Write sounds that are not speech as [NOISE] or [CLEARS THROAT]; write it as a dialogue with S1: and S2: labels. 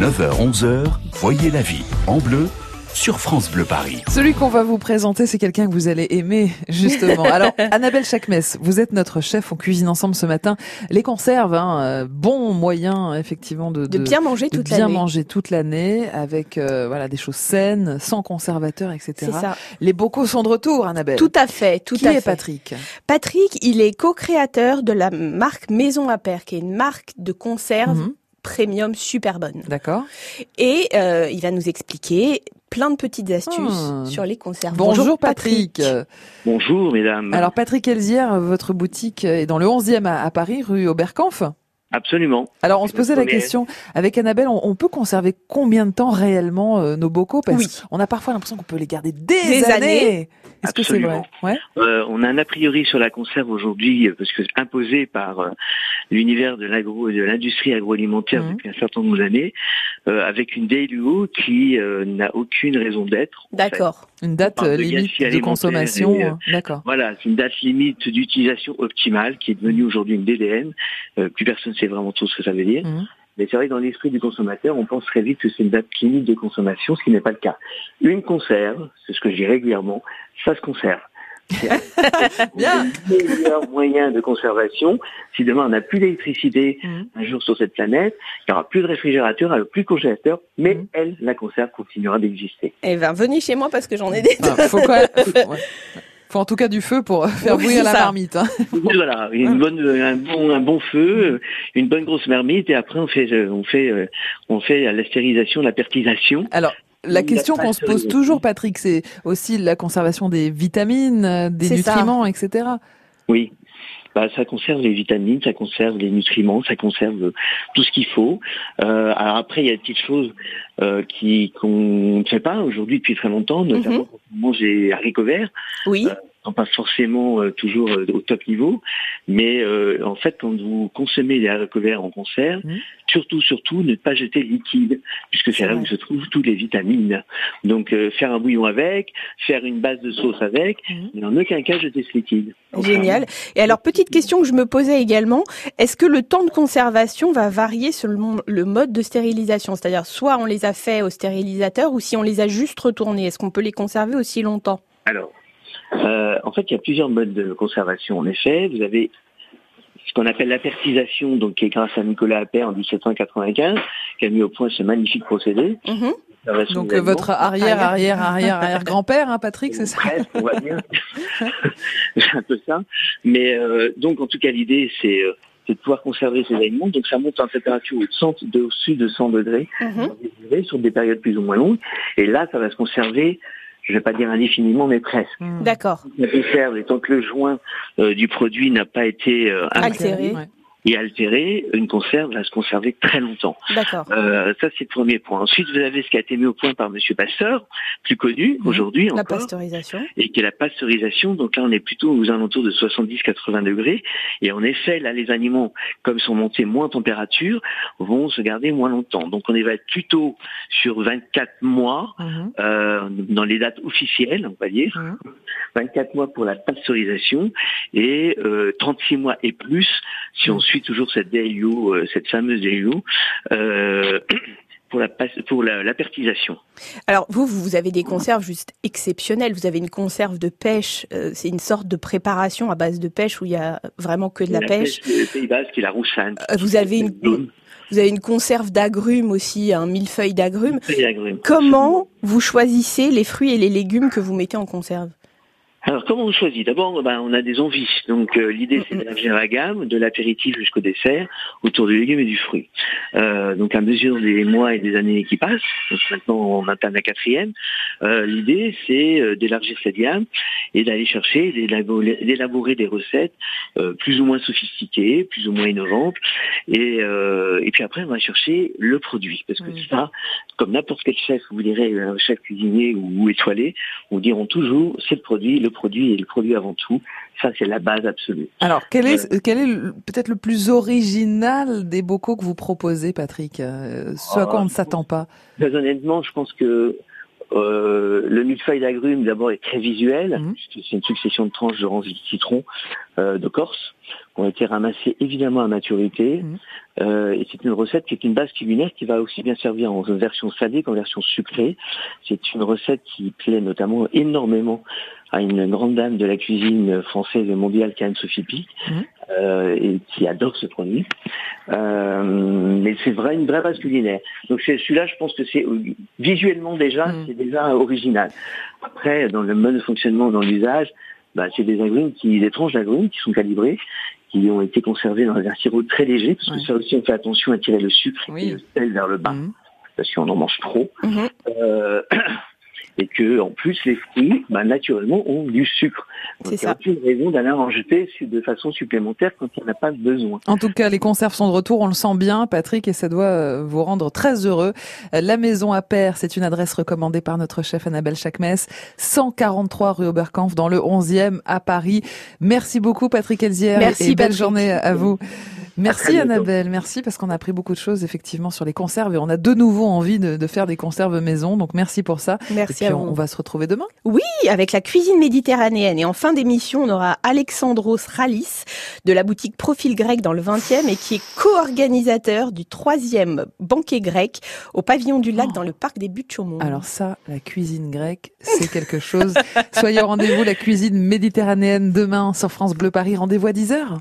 S1: 9h-11h, voyez la vie en bleu sur France Bleu Paris.
S2: Celui qu'on va vous présenter, c'est quelqu'un que vous allez aimer, justement. [LAUGHS] Alors, Annabelle Chakmes, vous êtes notre chef, on cuisine ensemble ce matin. Les conserves, hein, euh, bon moyen, effectivement, de,
S3: de, bien manger toute
S2: l'année. bien manger toute l'année, avec euh, voilà des choses saines, sans conservateurs, etc.
S3: C'est ça.
S2: Les bocaux sont de retour, Annabelle.
S3: Tout à fait, tout
S2: Qui
S3: à
S2: est
S3: fait.
S2: Patrick?
S3: Patrick, il est co-créateur de la marque Maison à Père, qui est une marque de conserve
S2: Mhm.
S3: Premium super bonne.
S2: D'accord.
S3: Et euh, il va nous expliquer plein de petites astuces
S2: Ah.
S3: sur les conserves.
S2: Bonjour, Patrick.
S4: Bonjour mesdames.
S2: Alors Patrick Elzière, votre boutique est dans le 11e à, à Paris, rue Oberkampf.
S4: Absolument.
S2: Alors on se posait la question avec Annabelle, on, on peut conserver combien de temps réellement euh, nos bocaux? Parce
S3: Oui.
S2: qu'on a parfois l'impression qu'on peut les garder des,
S3: Des
S2: années.
S3: années.
S2: Est-ce que c'est vrai? Ouais.
S4: Euh, on a un a priori sur la conserve aujourd'hui euh, parce que imposé par euh, l'univers de l'agro et de l'industrie agroalimentaire
S2: Mhm.
S4: depuis un certain nombre d'années, avec une DLUO qui euh, n'a aucune raison d'être. en fait.
S3: D'accord.
S2: Une date euh,
S4: de
S2: limite de consommation.
S4: euh,
S2: euh, D'accord.
S4: Voilà, c'est une date limite d'utilisation optimale qui est devenue aujourd'hui une DDM. Euh, plus personne ne sait vraiment trop ce que ça veut dire.
S2: Mhm.
S4: Mais c'est vrai que dans l'esprit du consommateur, on pense très vite que c'est une date limite de consommation, ce qui n'est pas le cas. Une conserve, c'est ce que je dis régulièrement, ça se conserve. C'est [LAUGHS]
S2: Bien.
S4: le meilleur moyen de conservation. Si demain on n'a plus d'électricité
S2: Mhm.
S4: un jour sur cette planète, il n'y aura plus de réfrigérateur, alors plus de congélateur, mais
S2: Mhm.
S4: elle, la conserve, continuera d'exister.
S3: Eh ben, venez chez moi parce que j'en ai des.
S2: Ah, faut, faut- [LAUGHS] ouais. Faut en tout cas du feu pour faire
S3: Oui,
S2: bouillir la
S3: ça.
S2: marmite. hein. [LAUGHS]
S4: voilà, une bonne, un bon, un bon feu, euh, une bonne grosse marmite, et après on fait, euh, on fait, euh, on fait la stérilisation, la pertisation.
S2: Alors, la question qu'on se pose toujours, Patrick, c'est aussi la conservation des vitamines, euh, des
S3: ça.
S2: nutriments, etc.
S4: Oui. Bah, ça conserve les vitamines, ça conserve les nutriments, ça conserve euh, tout ce qu'il faut. Euh, alors après, il y a des petites choses euh, qui qu'on ne fait pas aujourd'hui depuis très longtemps, notamment quand on mange des haricots verts,
S3: Oui.
S4: Non pas forcément euh, toujours euh, au top niveau, mais euh, en fait, quand vous consommez des haricots verts en conserve,
S2: Mhm.
S4: surtout, surtout, ne pas jeter le liquide, puisque c'est là où se trouvent toutes les vitamines. Donc, euh, faire un bouillon avec, faire une base de sauce avec, mais en aucun cas jeter ce liquide.
S3: Génial. Et alors, petite question que je me posais également, est-ce que le temps de conservation va varier selon le mode de stérilisation? C'est-à-dire, soit on les a fait au stérilisateur ou si on les a juste retournés, est-ce qu'on peut les conserver aussi longtemps?
S4: Alors, euh, en fait, il y a plusieurs modes de conservation. En effet, vous avez ce qu'on appelle l'apertisation, donc qui est grâce à Nicolas Appert en 1795, qui a mis au point ce magnifique procédé.
S3: Mhm.
S2: Donc euh, votre arrière, arrière, arrière, arrière grand-père, hein, Patrick, c'est ça
S4: Presque, on va dire. [LAUGHS] c'est un peu ça. Mais euh, donc, en tout cas, l'idée, c'est euh, c'est de pouvoir conserver ces aliments. Donc, ça monte en température de- au-dessus de 100 degrés,
S3: Mhm.
S4: degrés, sur des périodes plus ou moins longues. Et là, ça va se conserver, je ne vais pas dire indéfiniment, mais presque.
S2: Hmm.
S3: D'accord.
S4: La conserve, et tant que le joint euh, du produit n'a pas été euh,
S3: Altéré.
S4: Et altéré, une conserve va se conserver très longtemps.
S3: D'accord.
S4: Euh, ça, c'est le premier point. Ensuite, vous avez ce qui a été mis au point par Monsieur Pasteur, plus connu
S2: Mhm.
S4: aujourd'hui
S3: La
S4: encore,
S3: pasteurisation.
S4: et qui est la pasteurisation. Donc là, on est plutôt aux alentours de 70-80 degrés. Et en effet, là, les animaux, comme sont montés moins en température, vont se garder moins longtemps. Donc on va être plutôt sur 24 mois
S2: Mhm.
S4: euh, dans les dates officielles, on va dire.
S2: Mhm.
S4: 24 mois pour la pasteurisation et euh, 36 mois et plus si on suit toujours cette DLU, euh, cette fameuse DLU, euh, [CLEARS THROAT] pour la pour la, la pertisation.
S3: Alors vous, vous avez des conserves juste exceptionnelles. Vous avez une conserve de pêche. euh, c'est une sorte de préparation à base de pêche où il y a vraiment que de la, pêche.
S4: Le Pays Basque et la Roussane.
S3: Euh, vous avez une vous avez une conserve d'agrumes aussi, un millefeuille d'agrumes. Comment vous choisissez les fruits et les légumes que vous mettez en conserve?
S4: Alors, comment on choisit? D'abord, ben, on a des envies. Donc, euh, l'idée, c'est d'élargir la gamme, de l'apéritif jusqu'au dessert, autour du légume et du fruit. Euh, donc, à mesure des mois et des années qui passent, donc maintenant on atteint la quatrième, euh, l'idée, c'est euh, d'élargir cette gamme et d'aller chercher, d'élaborer des recettes euh, plus ou moins sophistiquées, plus ou moins innovantes. Et, euh, et puis après, on va chercher le produit. Parce que
S2: Mhm.
S4: ça, comme n'importe quel chef, vous direz un chef cuisinier ou, étoilé, on diront toujours, c'est le produit, le produit et le produit avant tout. Ça, c'est la base absolue.
S2: Alors, quel est, quel est peut-être le plus original des bocaux que vous proposez, Patrick? Euh, Ce à quoi on ne s'attend pas?
S4: Très honnêtement, je pense que euh, le millefeuille d'agrumes d'abord est très visuel,
S2: Mhm.
S4: puisque c'est une succession de tranches de range de citron euh, de Corse qui ont été ramassées évidemment à maturité.
S2: Mhm.
S4: Euh, et c'est une recette qui est une base culinaire qui va aussi bien servir en version salée qu'en version sucrée. C'est une recette qui plaît notamment énormément à une grande dame de la cuisine française et mondiale, Anne-Sophie Pic,
S2: Mhm.
S4: Euh, et qui adore ce produit. Euh, mais c'est vrai une vraie base culinaire. Donc c'est celui-là, je pense que c'est visuellement déjà,
S2: Mhm.
S4: c'est déjà original. Après, dans le mode de fonctionnement, dans l'usage, bah, c'est des agrumes qui, des tranches d'agrumes qui sont calibrées, qui ont été conservées dans un sirop très léger, parce que
S2: Ouais.
S4: ça aussi on fait attention à tirer le sucre
S2: Oui.
S4: et le sel vers le bas,
S2: Mhm.
S4: parce qu'on en mange trop.
S3: Mhm.
S4: Euh, [CLEARS THROAT] et que en plus les fruits, bah, naturellement, ont du sucre. Donc,
S3: C'est
S4: il n'y a
S3: ça.
S4: aucune raison d'aller en jeter de façon supplémentaire quand il n'y en a pas besoin.
S2: En tout cas, les conserves sont de retour, on le sent bien, Patrick, et ça doit euh, vous rendre très heureux. Euh, La Maison à Père, c'est une adresse recommandée par notre chef Annabelle Chakmes, 143 rue Oberkampf, dans le 11e à Paris. Merci beaucoup, Patrick Elzière,
S3: Merci,
S2: et belle
S3: Patrick.
S2: journée à vous. Merci. Annabelle, merci parce qu'on a appris beaucoup de choses effectivement sur les conserves et on a de nouveau envie de, de faire des conserves maison. Donc merci pour ça.
S3: Merci
S2: et puis
S3: à
S2: on,
S3: vous.
S2: on va se retrouver demain.
S3: Oui, avec la cuisine méditerranéenne. Et en fin d'émission, on aura Alexandros Ralis de la boutique Profil Grec dans le 20e et qui est co-organisateur du troisième banquet grec au pavillon du lac
S2: Oh.
S3: dans le parc des Buttes Chaumont.
S2: Alors ça, la cuisine grecque, c'est quelque chose. [LAUGHS] Soyez au rendez-vous, la cuisine méditerranéenne demain sur France Bleu Paris. Rendez-vous à 10h.